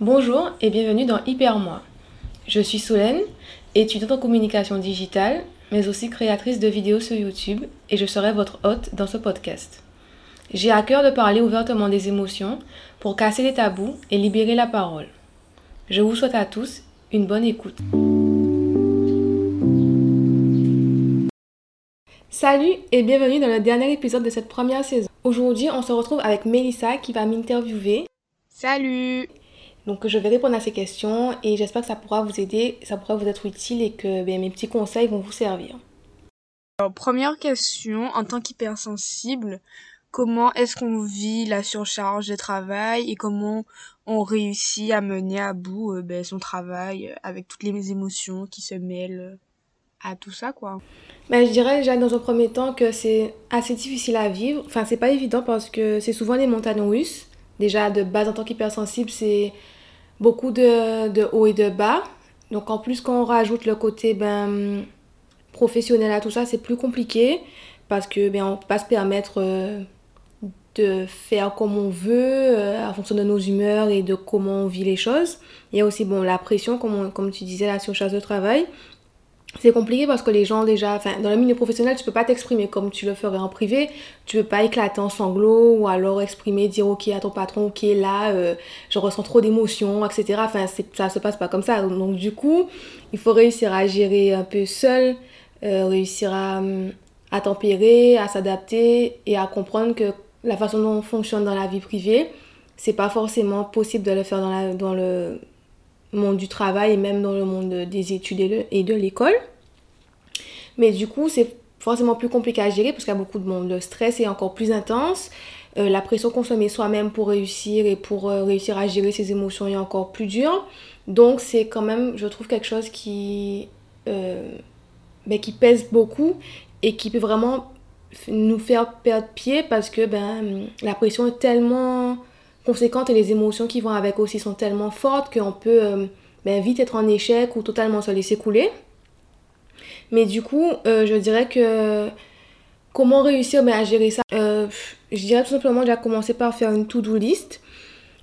Bonjour et bienvenue dans Hyper Moi. Je suis Solène, étudiante en communication digitale, mais aussi créatrice de vidéos sur YouTube et je serai votre hôte dans ce podcast. J'ai à cœur de parler ouvertement des émotions pour casser les tabous et libérer la parole. Je vous souhaite à tous une bonne écoute. Salut et bienvenue dans le dernier épisode de cette première saison. Aujourd'hui, on se retrouve avec Melissa qui va m'interviewer. Salut Donc, je vais répondre à ces questions et j'espère que ça pourra vous aider, ça pourra vous être utile et que ben, mes petits conseils vont vous servir. Alors, première question, en tant qu'hypersensible, comment est-ce qu'on vit la surcharge de travail et comment on réussit à mener à bout euh, ben, son travail euh, avec toutes les émotions qui se mêlent à tout ça, quoi? Ben, je dirais déjà dans un premier temps que c'est assez difficile à vivre. Enfin, c'est pas évident parce que c'est souvent des montagnes russes. Déjà, de base, en tant qu'hypersensible, c'est beaucoup de, de hauts et de bas. Donc, en plus, quand on rajoute le côté ben, professionnel à tout ça, c'est plus compliqué parce que ben, on peut pas se permettre euh, de faire comme on veut euh, en fonction de nos humeurs et de comment on vit les choses. Il y a aussi bon, la pression, comme, comme tu disais, la surcharge de travail. C'est compliqué parce que les gens déjà, enfin dans le milieu professionnel, tu peux pas t'exprimer comme tu le ferais en privé. Tu peux pas éclater en sanglots ou alors exprimer, dire ok à ton patron, ok là, euh, je ressens trop d'émotions, etc. Enfin ça se passe pas comme ça. Donc du coup, il faut réussir à gérer un peu seul, euh, réussir à, hum, à tempérer, à s'adapter et à comprendre que la façon dont on fonctionne dans la vie privée, c'est pas forcément possible de le faire dans le monde du travail et même dans le monde des études et, de l'école. Mais du coup, c'est forcément plus compliqué à gérer parce qu'il y a beaucoup de monde. Le stress est encore plus intense. Euh, la pression qu'on se met soi-même pour réussir et pour euh, réussir à gérer ses émotions est encore plus dure. Donc, c'est quand même, je trouve, quelque chose qui, euh, ben, qui pèse beaucoup et qui peut vraiment nous faire perdre pied parce que ben, la pression est tellement conséquente et les émotions qui vont avec aussi sont tellement fortes qu'on peut euh, ben, vite être en échec ou totalement se laisser couler. Mais du coup, euh, je dirais que comment réussir ben, à gérer ça Euh, Je dirais tout simplement déjà commencer par faire une to-do list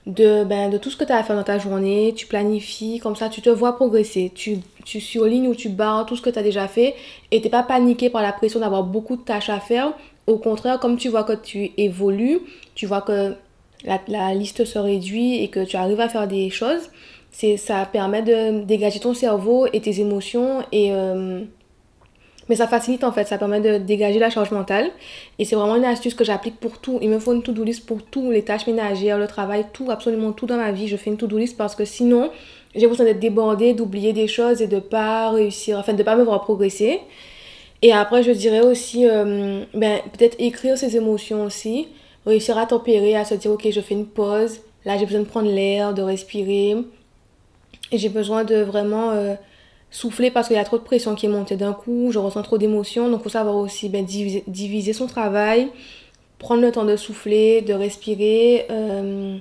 de, ben, de tout ce que tu as à faire dans ta journée. Tu planifies, comme ça tu te vois progresser. Tu, tu surlignes ou tu barres tout ce que tu as déjà fait et t'es pas paniqué par la pression d'avoir beaucoup de tâches à faire. Au contraire, comme tu vois que tu évolues, tu vois que la, liste se réduit et que tu arrives à faire des choses, c'est, ça permet de dégager ton cerveau et tes émotions et... euh, mais ça facilite en fait, ça permet de dégager la charge mentale. Et c'est vraiment une astuce que j'applique pour tout. Il me faut une to-do list pour tout, les tâches ménagères, le travail, tout, absolument tout dans ma vie. Je fais une to-do list parce que sinon, j'ai besoin d'être débordée, d'oublier des choses et de pas réussir, enfin de pas me voir progresser. Et après, je dirais aussi, euh, ben, peut-être écrire ses émotions aussi, réussir à tempérer, à se dire, ok, je fais une pause, là j'ai besoin de prendre l'air, de respirer, j'ai besoin de vraiment euh, souffler parce qu'il y a trop de pression qui est montée d'un coup, je ressens trop d'émotions, donc il faut savoir aussi ben, diviser, diviser son travail, prendre le temps de souffler, de respirer, euh,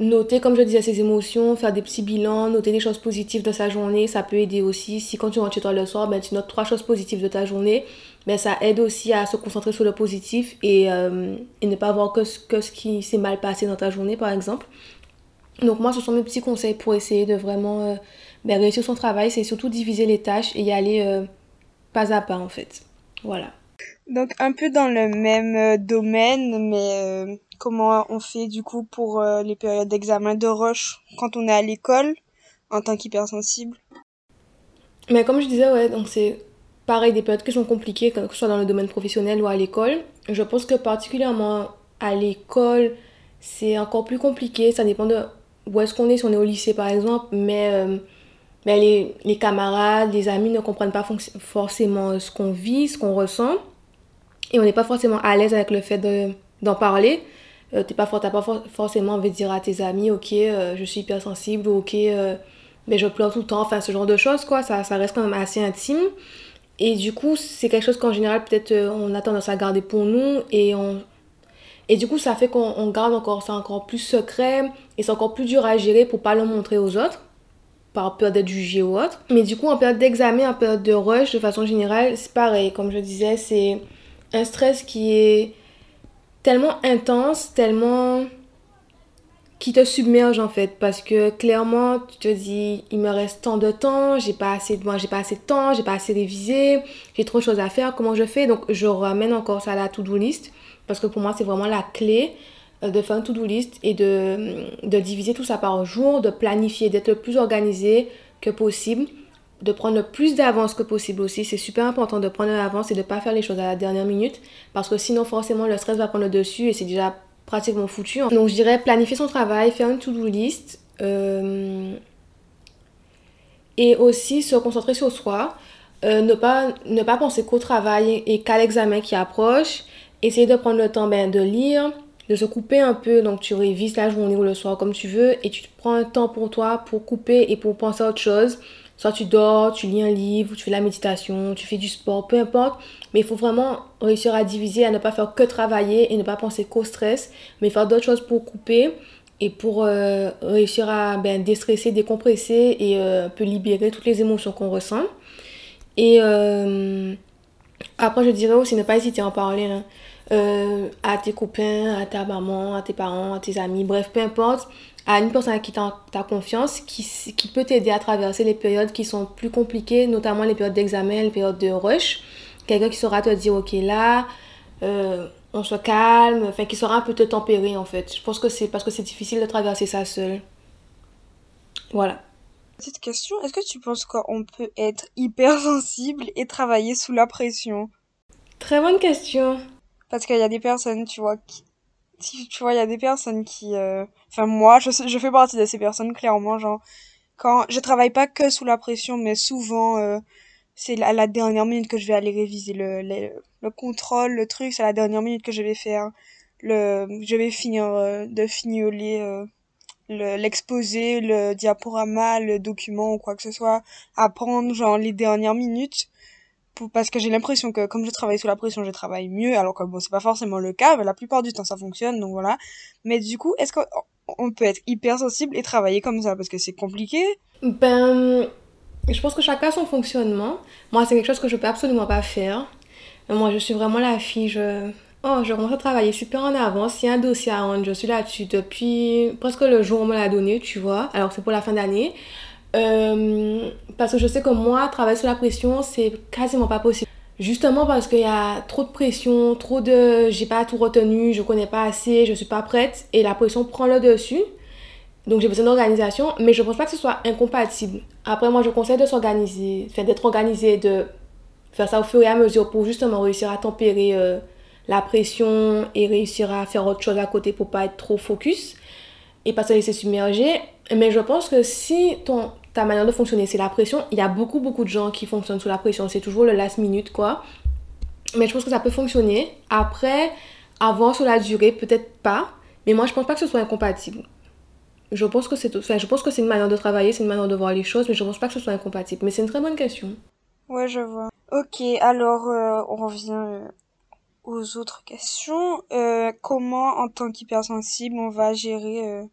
noter, comme je disais, ses émotions, faire des petits bilans, noter les choses positives de sa journée, ça peut aider aussi. Si quand tu rentres chez toi le soir, ben, tu notes trois choses positives de ta journée, ben, ça aide aussi à se concentrer sur le positif et, euh, et ne pas voir que ce, que ce qui s'est mal passé dans ta journée, par exemple. Donc moi, ce sont mes petits conseils pour essayer de vraiment euh, ben, réussir son travail. C'est surtout diviser les tâches et y aller euh, pas à pas, en fait. Voilà. Donc un peu dans le même euh, domaine, mais comment on fait du coup pour les périodes d'examen de rush quand on est à l'école en tant qu'hypersensible? Mais comme je disais, ouais, donc c'est pareil, des périodes qui sont compliquées, que ce soit dans le domaine professionnel ou à l'école. Je pense que particulièrement à l'école, c'est encore plus compliqué. Ça dépend de où est-ce qu'on est, si on est au lycée par exemple. Mais, euh, mais les, les camarades, les amis ne comprennent pas forcément ce qu'on vit, ce qu'on ressent. Et on n'est pas forcément à l'aise avec le fait de- d'en parler. Euh, t'es pas, t'as pas for- forcément envie de dire à tes amis, ok, euh, je suis hypersensible, ok, euh, mais je pleure tout le temps, enfin ce genre de choses, quoi. Ça, ça reste quand même assez intime. Et du coup, c'est quelque chose qu'en général, peut-être, euh, on a tendance à garder pour nous. Et, on... et du coup, ça fait qu'on on garde encore ça encore plus secret. Et c'est encore plus dur à gérer pour pas le montrer aux autres. Par peur d'être jugé ou autre. Mais du coup, en période d'examen, en période de rush, de façon générale, c'est pareil. Comme je disais, c'est un stress qui est tellement intense, tellement qui te submerge en fait parce que clairement tu te dis il me reste tant de temps j'ai pas assez de moi j'ai pas assez de temps j'ai pas assez révisé j'ai trop de choses à faire comment je fais? Donc je ramène encore ça à la to-do list parce que pour moi c'est vraiment la clé euh, de faire une to-do list et de, de diviser tout ça par jour de planifier d'être le plus organisé que possible de prendre le plus d'avance que possible aussi. C'est super important de prendre l'avance et de pas faire les choses à la dernière minute parce que sinon forcément le stress va prendre le dessus et c'est déjà pratiquement foutu. Donc je dirais planifier son travail, faire une to-do list. Euh, et aussi se concentrer sur soi. Euh, ne, pas, ne pas penser qu'au travail et qu'à l'examen qui approche. Essayer de prendre le temps ben, de lire, de se couper un peu. Donc tu révises la journée ou le soir comme tu veux. Et tu prends un temps pour toi pour couper et pour penser à autre chose. Soit tu dors, tu lis un livre, tu fais la méditation, tu fais du sport, peu importe. Mais il faut vraiment réussir à diviser, à ne pas faire que travailler et ne pas penser qu'au stress, mais faire d'autres choses pour couper et pour euh, réussir à ben, déstresser, décompresser et euh, peut libérer toutes les émotions qu'on ressent. Et euh, après, je dirais aussi ne pas hésiter à en parler hein. à tes copains, à ta maman, à tes parents, à tes amis, bref, peu importe à une personne à qui tu as confiance, qui, qui peut t'aider à traverser les périodes qui sont plus compliquées, notamment les périodes d'examen, les périodes de rush. Quelqu'un qui saura te dire, ok, là, euh, on se calme, enfin, qui saura un peu te tempérer, en fait. Je pense que c'est parce que c'est difficile de traverser ça seul. Voilà. Petite question, est-ce que tu penses qu'on peut être hypersensible et travailler sous la pression? Très bonne question. Parce qu'il y a des personnes, tu vois, qui, tu vois, il y a des personnes qui... Euh, enfin, moi, je, fais partie de ces personnes, clairement, genre... Quand je travaille pas que sous la pression, mais souvent, euh, c'est à la dernière minute que je vais aller réviser le, le, le contrôle, le truc, c'est à la dernière minute que je vais faire le... Je vais finir euh, de fignoler l'exposé, le, diaporama, le document ou quoi que ce soit, apprendre, genre, les dernières minutes parce que j'ai l'impression que comme je travaille sous la pression, je travaille mieux, alors que bon, c'est pas forcément le cas, mais la plupart du temps ça fonctionne, donc voilà. Mais du coup, est-ce qu'on peut être hypersensible et travailler comme ça? Parce que c'est compliqué. Ben, je pense que chacun a son fonctionnement. Moi, c'est quelque chose que je peux absolument pas faire. Moi, je suis vraiment la fille, je... Oh, je commence à travailler super en avance. S'il y a un dossier à rendre, je suis là-dessus depuis presque le jour où on me l'a donné, tu vois. Alors, c'est pour la fin d'année. Euh, parce que je sais que moi, travailler sous la pression, c'est quasiment pas possible. Justement parce qu'il y a trop de pression, trop de j'ai pas tout retenu, je connais pas assez, je suis pas prête et la pression prend le dessus. Donc j'ai besoin d'organisation, mais je pense pas que ce soit incompatible. Après, moi je conseille de s'organiser, enfin d'être organisé, de faire ça au fur et à mesure pour justement réussir à tempérer euh, la pression et réussir à faire autre chose à côté pour pas être trop focus et pas se laisser submerger. Mais je pense que si ton, ta manière de fonctionner, c'est la pression, il y a beaucoup, beaucoup de gens qui fonctionnent sous la pression. C'est toujours le last minute, quoi. Mais je pense que ça peut fonctionner. Après, avoir sur la durée, peut-être pas. Mais moi, je pense pas que ce soit incompatible. Je pense que c'est enfin, je pense que c'est une manière de travailler, c'est une manière de voir les choses, mais je pense pas que ce soit incompatible. Mais c'est une très bonne question. Ouais, je vois. Ok, alors euh, on revient euh, aux autres questions. Euh, comment, en tant qu'hypersensible, on va gérer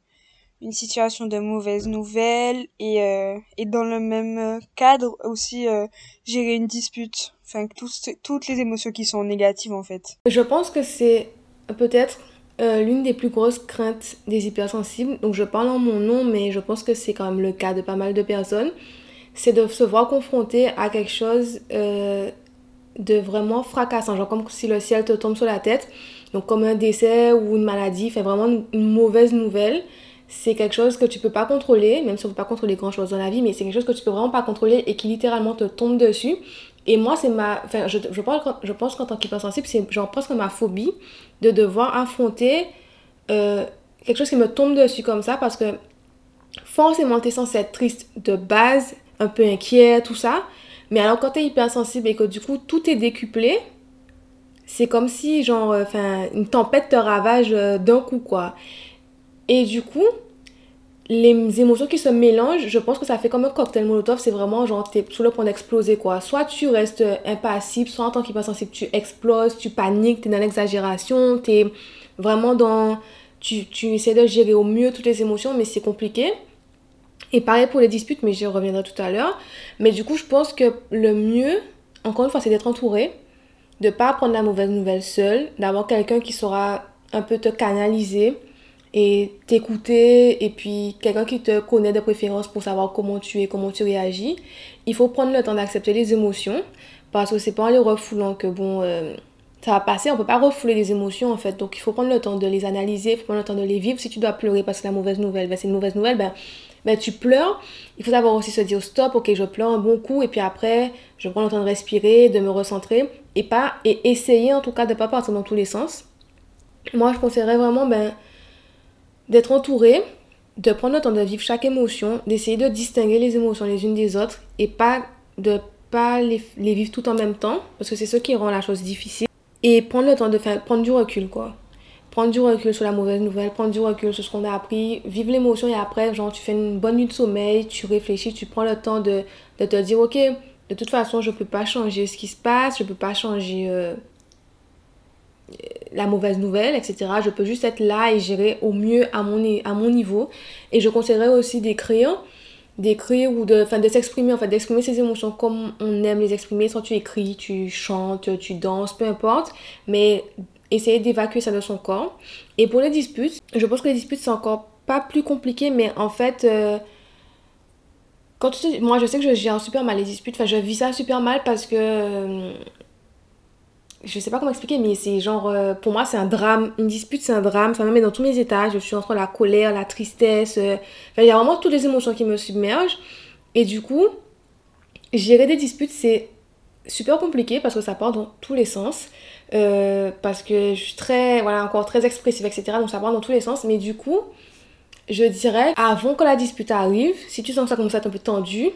une situation de mauvaise nouvelle et, euh, et dans le même cadre aussi euh, gérer une dispute. Enfin, toutes les émotions qui sont négatives en fait. Je pense que c'est peut-être euh, l'une des plus grosses craintes des hypersensibles. Donc je parle en mon nom, mais je pense que c'est quand même le cas de pas mal de personnes. C'est de se voir confronté à quelque chose de vraiment fracassant, genre comme si le ciel te tombe sur la tête. Donc comme un décès ou une maladie, fait vraiment une mauvaise nouvelle c'est quelque chose que tu peux pas contrôler, même si on peut pas contrôler grand chose dans la vie, mais c'est quelque chose que tu peux vraiment pas contrôler et qui littéralement te tombe dessus. Et moi, c'est ma. Enfin, je, je, pense, je pense qu'en tant qu'hypersensible, c'est genre presque ma phobie de devoir affronter euh, quelque chose qui me tombe dessus comme ça parce que forcément, tu es censé être triste de base, un peu inquiet, tout ça. Mais alors, quand tu es hypersensible et que du coup, tout est décuplé, c'est comme si, genre, euh, enfin, une tempête te ravage euh, d'un coup, quoi. Et du coup, les émotions qui se mélangent, je pense que ça fait comme un cocktail molotov. C'est vraiment genre, t'es sur le point d'exploser quoi. Soit tu restes impassible, soit en tant qu'hypersensible, tu exploses, tu paniques, t'es dans l'exagération, t'es vraiment dans. Tu, tu essaies de gérer au mieux toutes les émotions, mais c'est compliqué. Et pareil pour les disputes, mais j'y reviendrai tout à l'heure. Mais du coup, je pense que le mieux, encore une fois, c'est d'être entouré, de pas prendre la mauvaise nouvelle seul, d'avoir quelqu'un qui saura un peu te canaliser et t'écouter et puis quelqu'un qui te connaît de préférence pour savoir comment tu es, comment tu réagis. Il faut prendre le temps d'accepter les émotions parce que c'est pas en les refoulant que bon euh, ça va passer, on peut pas refouler les émotions en fait. Donc il faut prendre le temps de les analyser, il faut prendre le temps de les vivre. Si tu dois pleurer parce que la mauvaise nouvelle, ben, c'est une mauvaise nouvelle, ben, ben tu pleures. Il faut savoir aussi se dire stop, ok je pleure un bon coup et puis après je prends le temps de respirer, de me recentrer et pas et essayer en tout cas de pas partir dans tous les sens. Moi je conseillerais vraiment ben d'être entouré, de prendre le temps de vivre chaque émotion, d'essayer de distinguer les émotions les unes des autres et pas de pas les, vivre tout en même temps, parce que c'est ce qui rend la chose difficile. Et prendre le temps de faire, prendre du recul, quoi. Prendre du recul sur la mauvaise nouvelle, prendre du recul sur ce qu'on a appris, vivre l'émotion et après, genre, tu fais une bonne nuit de sommeil, tu réfléchis, tu prends le temps de, de te dire, ok, de toute façon, je peux pas changer ce qui se passe, je peux pas changer euh, la mauvaise nouvelle, etc. Je peux juste être là et gérer au mieux à mon, à mon niveau. Et je conseillerais aussi d'écrire, d'écrire ou de, de s'exprimer, en d'exprimer ses émotions comme on aime les exprimer. Soit tu écris, tu chantes, tu danses, peu importe. Mais essayer d'évacuer ça de son corps. Et pour les disputes, je pense que les disputes, c'est encore pas plus compliqué, mais en fait... Euh, quand moi, je sais que je gère super mal les disputes. Enfin, je vis ça super mal parce que euh, je sais pas comment expliquer, mais c'est genre, euh, pour moi, c'est un drame. Une dispute, c'est un drame. Ça me met dans tous mes états. Je suis entre la colère, la tristesse. Euh, il y a vraiment toutes les émotions qui me submergent. Et du coup, gérer des disputes, c'est super compliqué parce que ça part dans tous les sens. Euh, parce que je suis très, voilà, encore très expressive, etc. Donc ça part dans tous les sens. Mais du coup, je dirais, avant que la dispute arrive, si tu sens ça comme ça un peu tendu,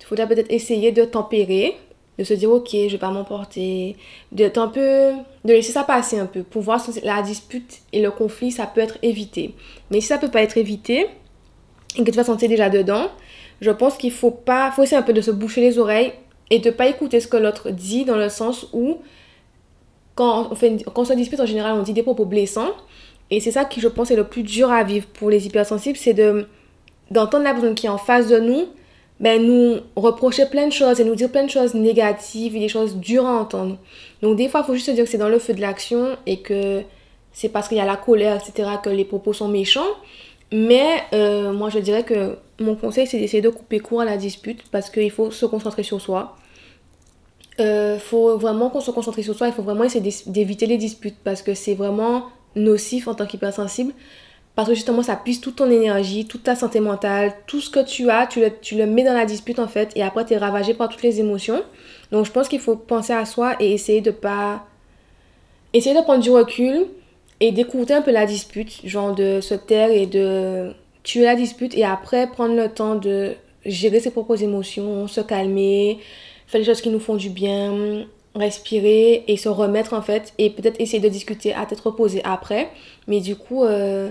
il faudrait peut-être essayer de tempérer de se dire ok je vais pas m'emporter d'être un peu de laisser ça passer un peu pour voir si la dispute et le conflit ça peut être évité. Mais si ça peut pas être évité et que tu vas sentir déjà dedans je pense qu'il faut pas faut essayer un peu de se boucher les oreilles et de pas écouter ce que l'autre dit dans le sens où quand on, fait quand on se dispute en général on dit des propos blessants. Et c'est ça qui je pense est le plus dur à vivre pour les hypersensibles c'est de d'entendre la personne qui est en face de nous ben, nous reprocher plein de choses et nous dire plein de choses négatives et des choses dures à entendre. Donc des fois, il faut juste se dire que c'est dans le feu de l'action et que c'est parce qu'il y a la colère, etc., que les propos sont méchants. Mais euh, moi, je dirais que mon conseil, c'est d'essayer de couper court à la dispute parce qu'il faut se concentrer sur soi. Il euh, faut vraiment qu'on se concentre sur soi, il faut vraiment essayer d'éviter les disputes parce que c'est vraiment nocif en tant qu'hypersensible. Parce que justement, ça puise toute ton énergie, toute ta santé mentale, tout ce que tu as, tu le, tu le mets dans la dispute en fait, et après tu es ravagé par toutes les émotions. Donc je pense qu'il faut penser à soi et essayer de pas. Essayer de prendre du recul et d'écouter un peu la dispute, genre de se taire et de tuer la dispute, et après prendre le temps de gérer ses propres émotions, se calmer, faire les choses qui nous font du bien, respirer et se remettre en fait, et peut-être essayer de discuter à tête reposée après. Mais du coup. Euh,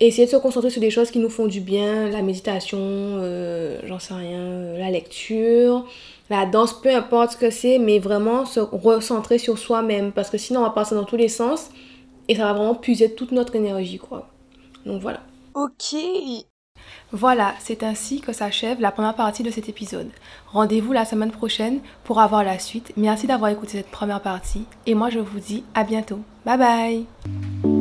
essayer de se concentrer sur des choses qui nous font du bien, la méditation, euh, j'en sais rien, euh, la lecture, la danse, peu importe ce que c'est, mais vraiment se recentrer sur soi-même parce que sinon on va passer dans tous les sens et ça va vraiment puiser toute notre énergie quoi. Donc voilà. Ok. Voilà, c'est ainsi que s'achève la première partie de cet épisode. Rendez-vous la semaine prochaine pour avoir la suite. Merci d'avoir écouté cette première partie et moi je vous dis à bientôt. Bye bye